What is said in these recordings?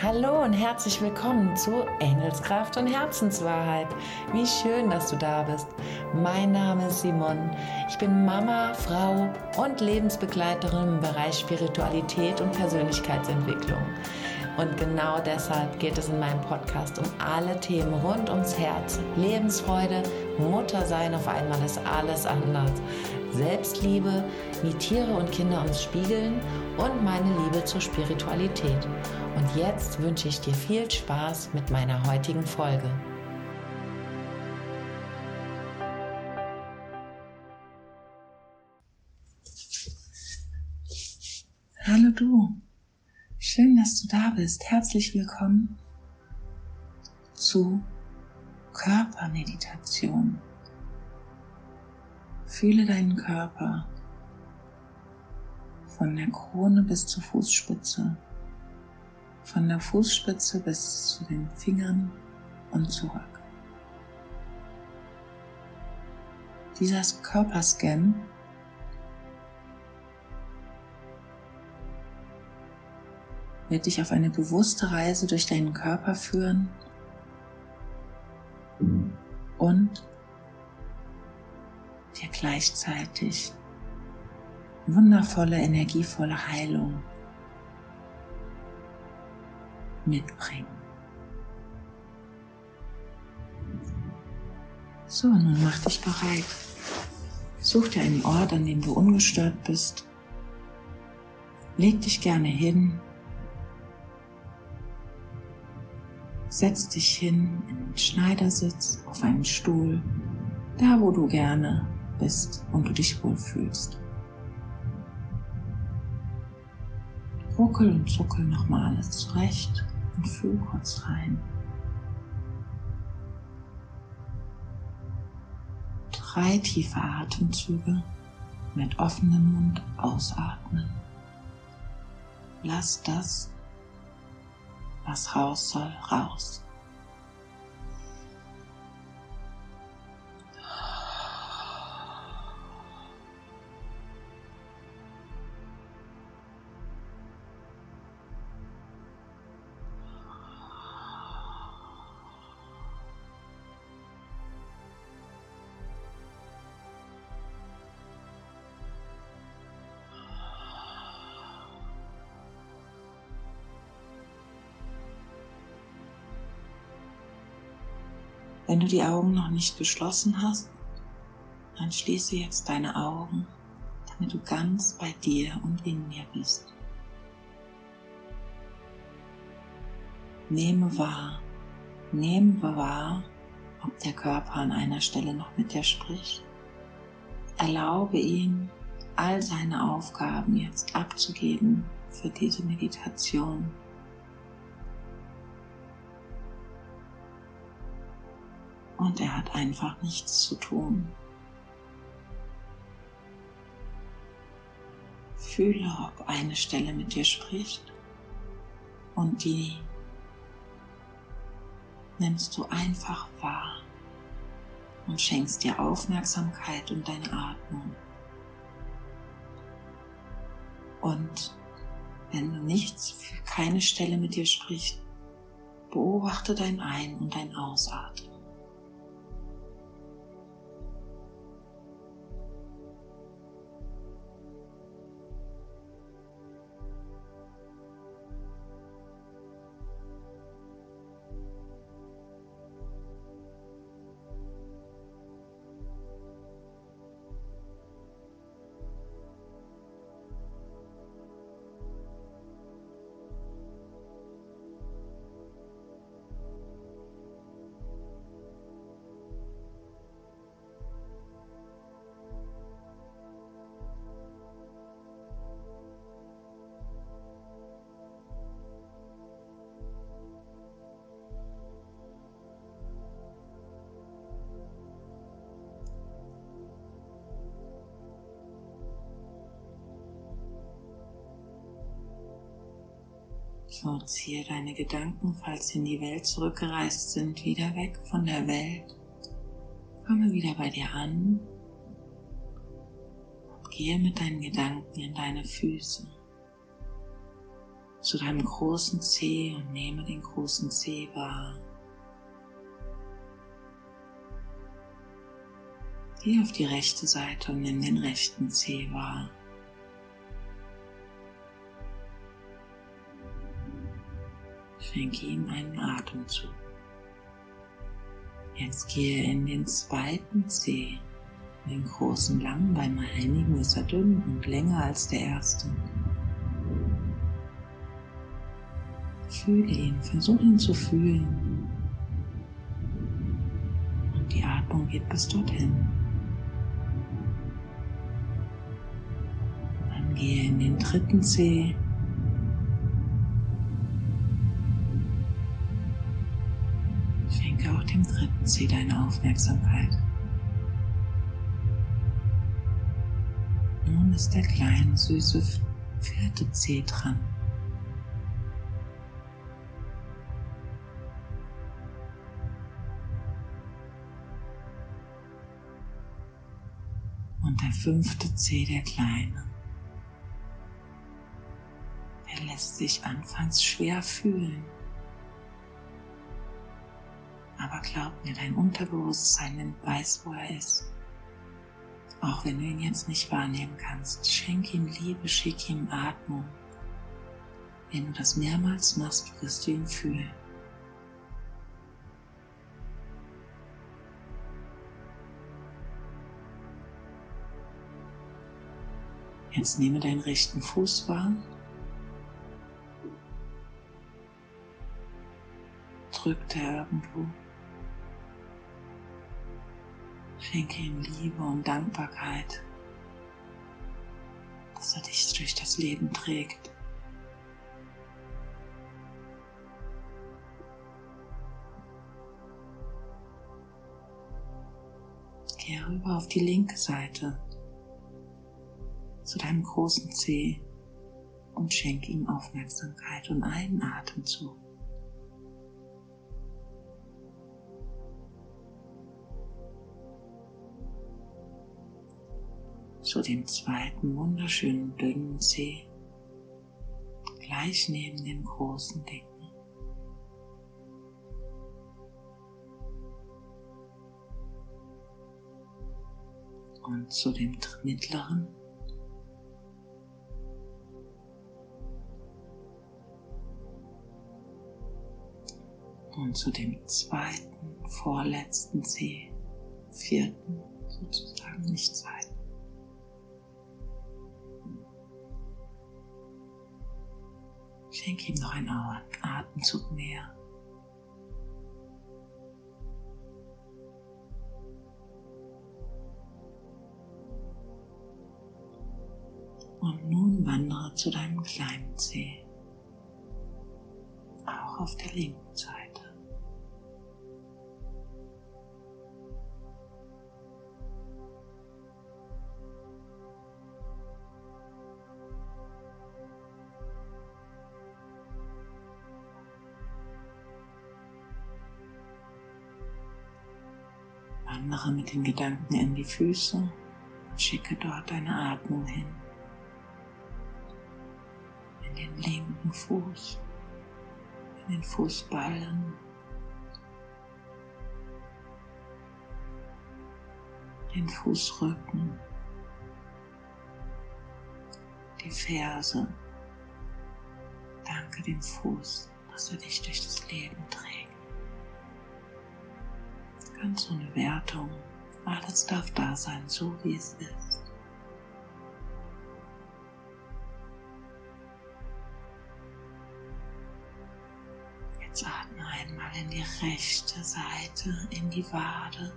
Hallo und herzlich willkommen zu Engelskraft und Herzenswahrheit. Wie schön, dass du da bist. Mein Name ist Simon. Ich bin Mama, Frau und Lebensbegleiterin im Bereich Spiritualität und Persönlichkeitsentwicklung. Und genau deshalb geht es in meinem Podcast um alle Themen rund ums Herz. Lebensfreude, Muttersein, auf einmal ist alles anders. Selbstliebe, wie Tiere und Kinder uns spiegeln und meine Liebe zur Spiritualität. Und jetzt wünsche ich dir viel Spaß mit meiner heutigen Folge. Hallo du, schön, dass du da bist. Herzlich willkommen zu Körpermeditation. Fühle deinen Körper von der Krone bis zur Fußspitze, von der Fußspitze bis zu den Fingern und zurück. Dieser Körperscan wird dich auf eine bewusste Reise durch deinen Körper führen und dir gleichzeitig wundervolle, energievolle Heilung mitbringen. So, nun mach dich bereit. Such dir einen Ort, an dem du ungestört bist. Leg dich gerne hin. Setz dich hin in den Schneidersitz, auf einen Stuhl, da wo du gerne bist und du dich wohlfühlst. Ruckel und zuckel nochmal alles zurecht und fühl kurz rein. Drei tiefe Atemzüge mit offenem Mund ausatmen. Lass das, was raus soll, raus. Wenn du die Augen noch nicht geschlossen hast, dann schließe jetzt deine Augen, damit du ganz bei dir und in mir bist. Nehme wahr, nehme wahr, ob der Körper an einer Stelle noch mit dir spricht. Erlaube ihm, all seine Aufgaben jetzt abzugeben für diese Meditation. Und er hat einfach nichts zu tun. Fühle, ob eine Stelle mit dir spricht und die nimmst du einfach wahr und schenkst dir Aufmerksamkeit und deine Atmung. Und wenn du nichts, keine Stelle mit dir spricht, beobachte dein Ein- und dein Ausatmen. So ziehe deine Gedanken, falls sie in die Welt zurückgereist sind, wieder weg von der Welt. Komme wieder bei dir an und gehe mit deinen Gedanken in deine Füße. Zu deinem großen Zeh und nehme den großen Zeh wahr. Geh auf die rechte Seite und nimm den rechten Zeh wahr. Schenke ihm einen Atemzug. Jetzt gehe in den zweiten Zeh. Den großen langen, bei einigen ist er dünn und länger als der erste. Fühle ihn, versuche ihn zu fühlen. Und die Atmung geht bis dorthin. Dann gehe in den dritten Zeh. Dem dritten Zeh deine Aufmerksamkeit. Nun ist der kleine, süße vierte Zeh dran. Und der fünfte Zeh, der kleine. Er lässt sich anfangs schwer fühlen. Aber glaub mir, dein Unterbewusstsein weiß, wo er ist. Auch wenn du ihn jetzt nicht wahrnehmen kannst, schenk ihm Liebe, schick ihm Atmung. Wenn du das mehrmals machst, wirst du ihn fühlen. Jetzt nehme deinen rechten Fuß wahr. Drückt er irgendwo. Schenke ihm Liebe und Dankbarkeit, dass er dich durch das Leben trägt. Geh rüber auf die linke Seite zu deinem großen Zeh und schenke ihm Aufmerksamkeit und einen Atemzug. Zu dem zweiten wunderschönen dünnen Zeh, gleich neben dem großen dicken. Und zu dem mittleren und zu dem zweiten, vorletzten See, vierten sozusagen, nicht zweiten. Schenke ihm noch einen Atemzug mehr. Und nun wandere zu deinem kleinen See, auch auf der linken Seite. Wandere mit den Gedanken in die Füße schicke dort deine Atmung hin. In den linken Fuß, in den Fußballen, den Fußrücken, die Ferse. Danke dem Fuß, dass er dich durch das Leben trägt ganz ohne Wertung. Alles darf da sein, so wie es ist. Jetzt atme einmal in die rechte Seite, in die Wade.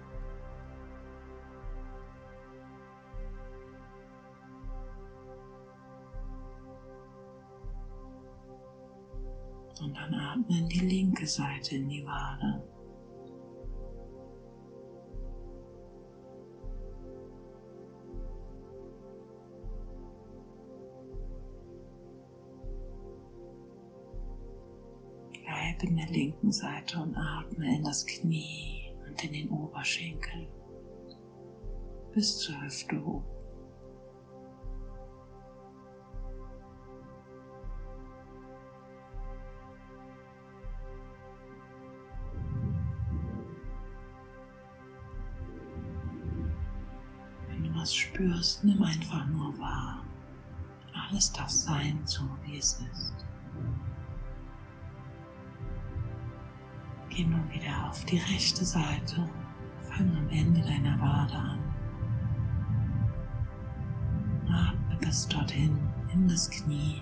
Und dann atme in die linke Seite in die Wade. In der linken Seite und atme in das Knie und in den Oberschenkel bis zur Hüfte hoch. Wenn du was spürst, nimm einfach nur wahr. Alles darf sein, so wie es ist. Geh nun wieder auf die rechte Seite. Fang am Ende deiner Wade an. Atme bis dorthin in das Knie.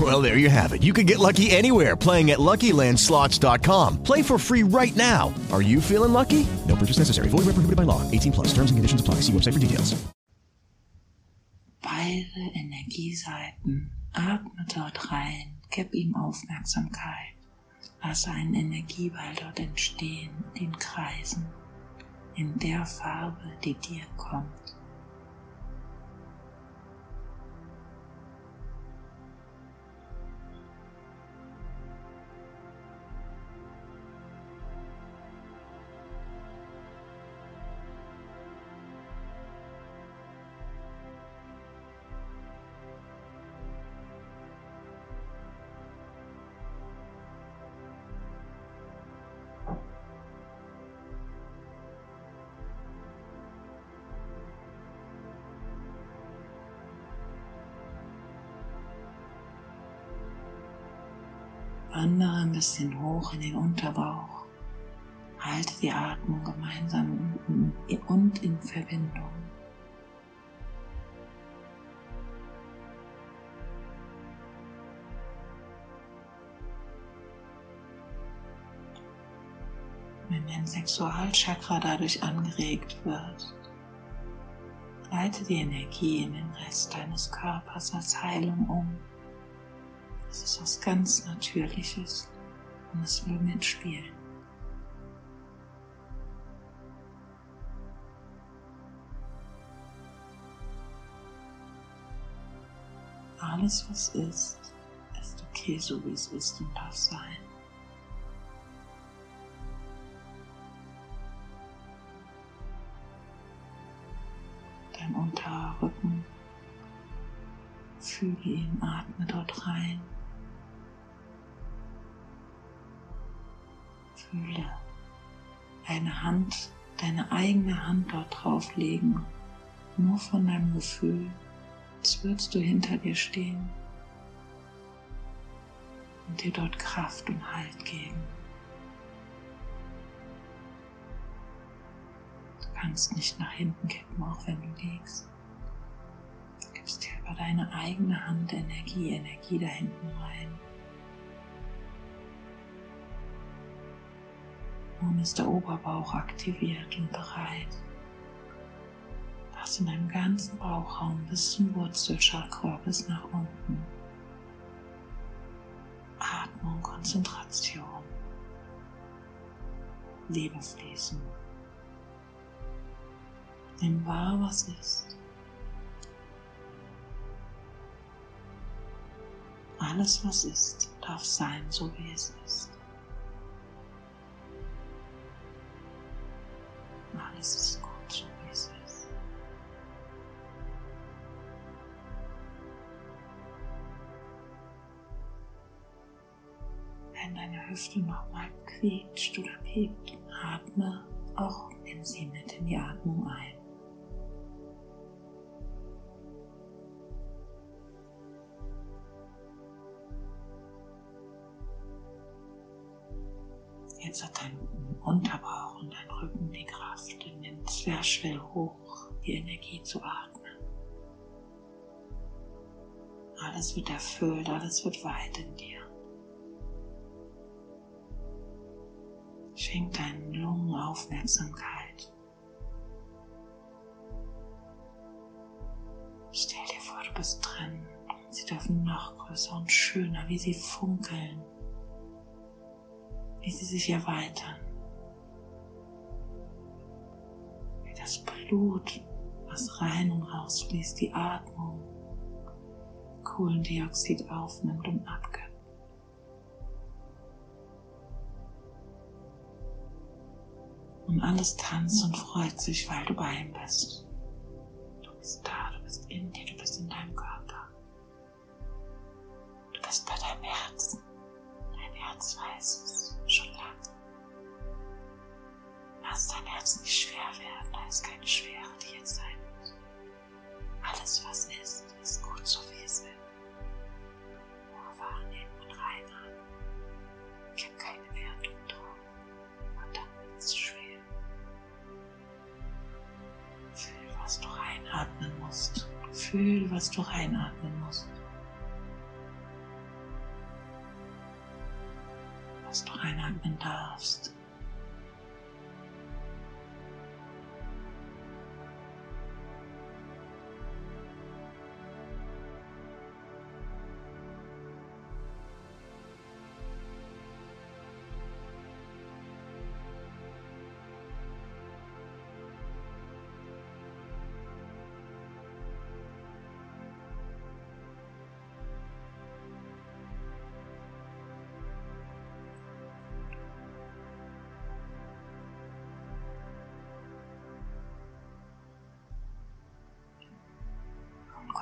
Well, there you have it. You can get lucky anywhere playing at LuckyLandSlots.com. Play for free right now. Are you feeling lucky? No purchase necessary. Void where prohibited by law. 18 plus. Terms and conditions apply. See website for details. Beide Energieseiten. Atme dort rein. Gib ihm Aufmerksamkeit. Lass einen Energieball dort entstehen, den Kreisen, in der Farbe, die dir kommt. Wandere ein bisschen hoch in den Unterbauch. Halte die Atmung gemeinsam und in Verbindung. Wenn dein Sexualchakra dadurch angeregt wird, leite die Energie in den Rest deines Körpers als Heilung um. Es ist was ganz Natürliches und es will mitspielen. Alles, was ist, ist okay, so wie es ist und darf sein. Dein Unterrücken, fühle ihn, atme dort rein. Fühle deine Hand, deine eigene Hand dort drauf legen, nur von deinem Gefühl, als würdest du hinter dir stehen und dir dort Kraft und Halt geben. Du kannst nicht nach hinten kippen, auch wenn du liegst. Du gibst dir über deine eigene Hand Energie, Energie da hinten rein. Nun ist der Oberbauch aktiviert und bereit. Das in deinem ganzen Bauchraum bis zum Wurzelchakra, bis nach unten. Atmung, Konzentration, Leben fließen. Nimm wahr, was ist. Alles, was ist, darf sein, so wie es ist. es ist gut, esses wie es ist. Wenn deine Hüfte nochmal quietscht oder piept, atme auch in sie mit in die Atmung ein. Jetzt hat dein Unterbauch und dein Rücken den Zwerchfell hoch die Energie zu atmen. Alles wird erfüllt, alles wird weit in dir. Schenk deinen Lungen Aufmerksamkeit. Stell dir vor, du bist drin. Sie dürfen noch größer und schöner, wie sie funkeln, wie sie sich erweitern. Das Blut, was rein und raus fließt, die Atmung, Kohlendioxid aufnimmt und abgibt. Und alles tanzt und freut sich, weil du bei ihm bist. Du bist da, du bist in dir, du bist in deinem Körper. Du bist bei deinem Herzen. Dein Herz weiß es schon lange. Lass dein Herz nicht schwer keine Schwere, die jetzt sein muss. Alles, was ist, ist gut so wie es ist. Nur wahrnehmen und reinhalten. Gib keine Wertung drauf. Und dann wird es schwer. Fühl, was du reinatmen musst. Fühl, was du reinatmen musst.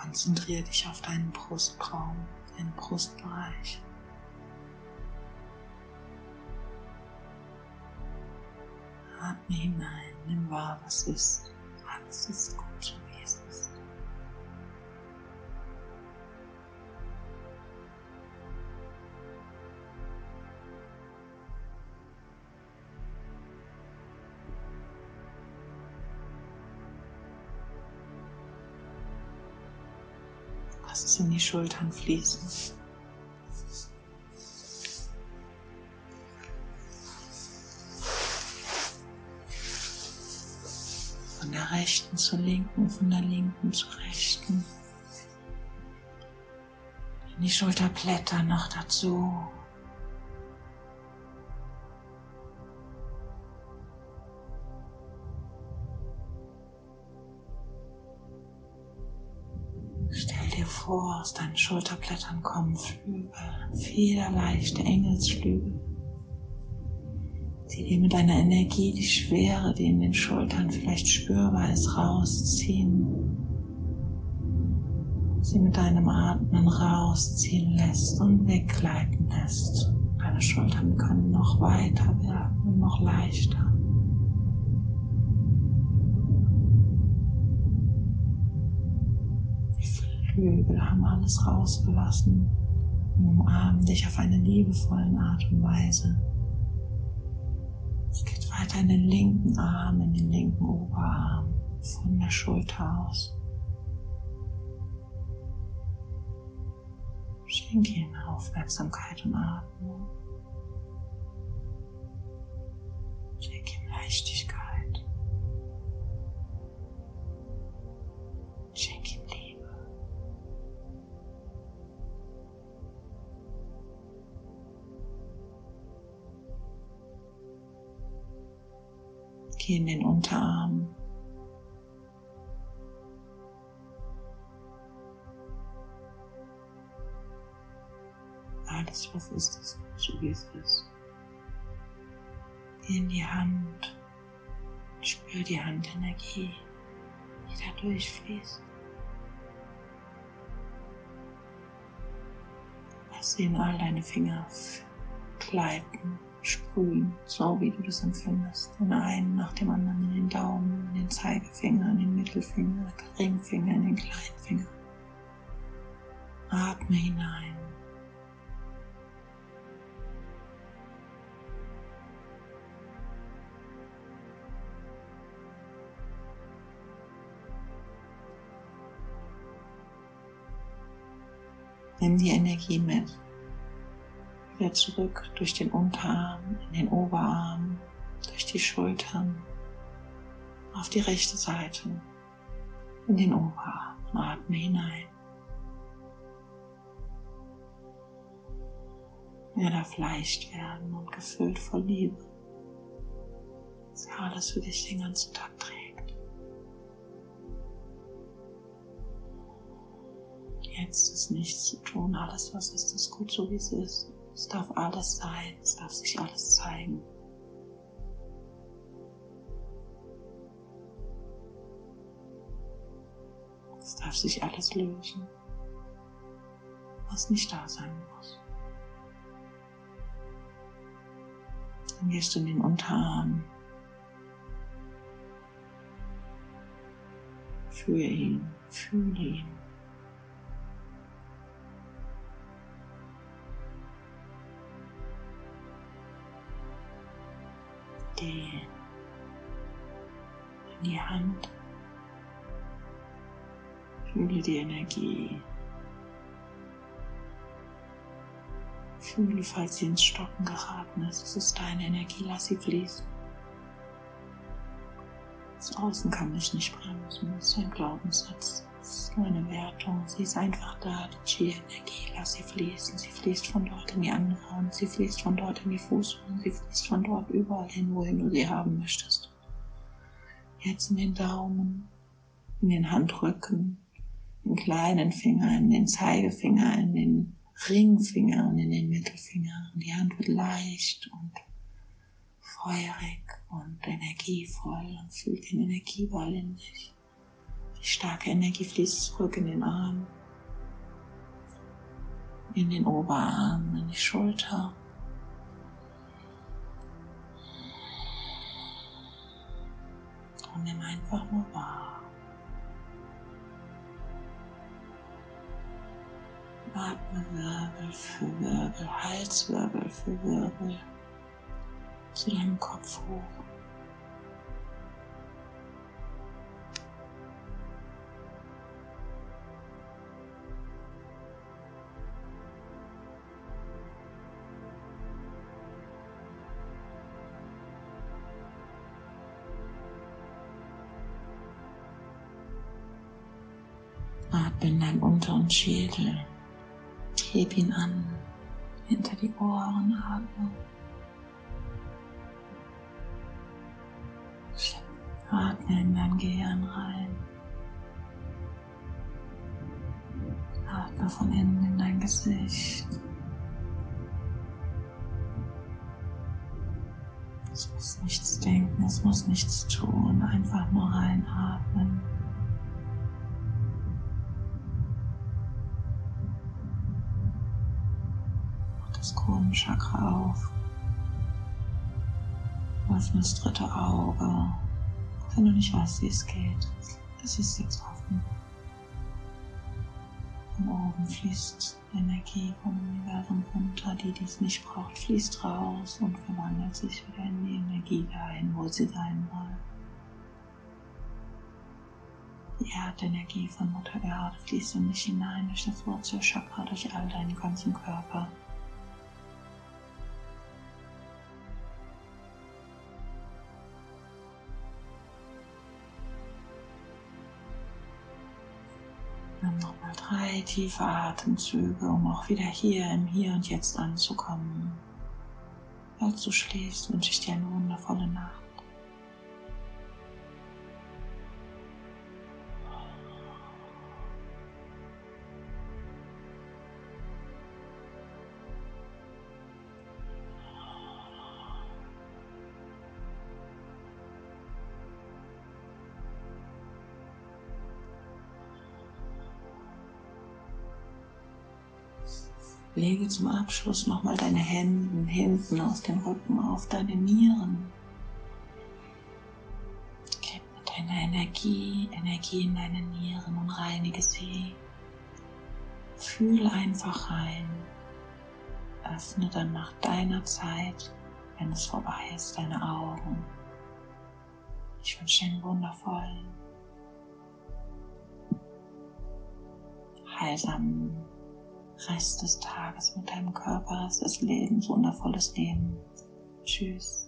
Konzentriere dich auf deinen Brustraum, deinen Brustbereich. Atme hinein, nimm wahr, was ist. Alles ist gut, In die Schultern fließen. Von der rechten zur linken, von der linken zur rechten. In die Schulterblätter noch dazu. Stell dir vor, aus deinen Schulterblättern kommen Flügel, federleichte Engelsflügel, die dir mit deiner Energie die Schwere, die in den Schultern vielleicht spürbar ist, rausziehen. Sie mit deinem Atmen rausziehen lässt und weggleiten lässt. Deine Schultern können noch weiter werden und noch leichter. Flügel haben alles rausgelassen und umarmen dich auf eine liebevolle Art und Weise. Es geht weiter in den linken Arm, in den linken Oberarm, von der Schulter aus. Schenke ihm Aufmerksamkeit und Atmung. Schenke ihm Leichtigkeit. Geh in den Unterarm. Alles, was ist, ist so wie es ist. Geh in die Hand. Spür die Handenergie, die da durchfließt. Lass sie in all deine Finger gleiten, sprühen, so wie du das empfindest. Den einen nach dem anderen in den Daumen, in den Zeigefinger, in den Mittelfinger, in den Ringfinger, in den Kleinfinger. Atme hinein. Nimm die Energie mit. Wieder zurück durch den Unterarm, in den Oberarm, durch die Schultern, auf die rechte Seite, in den Oberarm atme hinein. Er darf leicht werden und gefüllt vor Liebe. Dass er alles für dich den ganzen Tag trägt. Jetzt ist nichts zu tun. Alles, was ist, ist gut so, wie es ist. Es darf alles sein. Es darf sich alles zeigen. Es darf sich alles lösen, was nicht da sein muss. Dann gehst du in den Unterarm. Fühle ihn, fühle ihn. In die Hand. Fühle die Energie. Fühle, falls sie ins Stocken geraten ist. Es ist deine Energie, lass sie fließen. Das Außen kann dich nicht bremsen, das ist ein Glaubenssatz. Das ist nur eine Wertung. Sie ist einfach da, die Chi-Energie. Lass sie fließen. Sie fließt von dort in die andere Hand. Sie fließt von dort in die Fußsohlen. Sie fließt von dort überall hin, wohin du sie haben möchtest. Jetzt in den Daumen, in den Handrücken, in den kleinen Finger, in den Zeigefinger, in den Ringfinger und in den Mittelfinger. Und die Hand wird leicht und feurig und energievoll und fühlt den Energieball in sich. Die starke Energie fließt zurück in den Arm, in den Oberarm, in die Schulter. Und nimm einfach nur wahr. Atme Wirbel für Wirbel, Halswirbel für Wirbel zu deinem Kopf hoch. In deinen unteren Schädel. Heb ihn an, hinter die Ohren atme. Atme in dein Gehirn rein. Atme von innen in dein Gesicht. Es muss nichts denken, es muss nichts tun, einfach nur reinatmen. Kronenchakra auf. Öffne das dritte Auge. Wenn du nicht weißt, wie es geht, es ist jetzt offen. Von oben fließt Energie vom Universum runter, die dies nicht braucht, fließt raus und verwandelt sich wieder in die Energie dahin, wo sie sein soll. Die Erdenergie von Mutter Erde fließt in dich hinein durch das Wurzelchakra, durch all deinen ganzen Körper. Drei tiefe Atemzüge, um auch wieder hier im Hier und Jetzt anzukommen. Als du schläfst, wünsche ich dir eine wundervolle Nacht. Lege zum Abschluss nochmal deine Hände hinten aus dem Rücken auf deine Nieren. Gib mit deiner Energie, Energie in deine Nieren und reinige sie. Fühle einfach rein. Öffne dann nach deiner Zeit, wenn es vorbei ist, deine Augen. Ich wünsche dir einen wundervollen, heilsamen Rest des Tages mit deinem Körper, Rest des Lebens, wundervolles Leben. Tschüss.